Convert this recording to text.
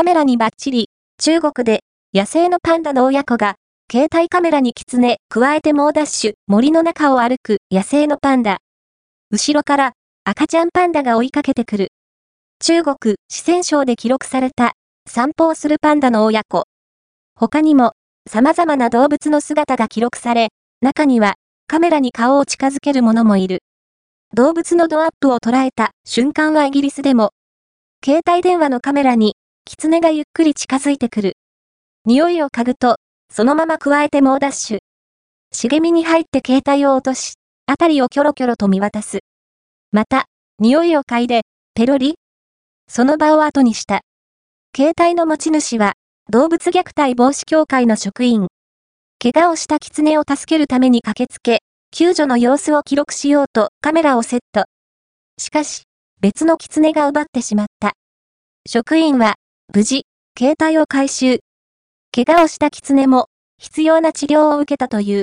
カメラにバッチリ、中国で野生のパンダの親子が、携帯カメラにキツネ、加えて猛ダッシュ、森の中を歩く野生のパンダ。後ろから赤ちゃんパンダが追いかけてくる。中国、四川省で記録された散歩をするパンダの親子。他にも様々な動物の姿が記録され、中にはカメラに顔を近づける者もいる。動物のドアップを捉えた瞬間はイギリスでも、携帯電話のカメラに狐がゆっくり近づいてくる。匂いを嗅ぐと、そのまま加えて猛ダッシュ。茂みに入って携帯を落とし、あたりをキョロキョロと見渡す。また、匂いを嗅いで、ペロリその場を後にした。携帯の持ち主は、動物虐待防止協会の職員。怪我をした狐を助けるために駆けつけ、救助の様子を記録しようとカメラをセット。しかし、別の狐が奪ってしまった。職員は、無事、携帯を回収。怪我をした狐も、必要な治療を受けたという。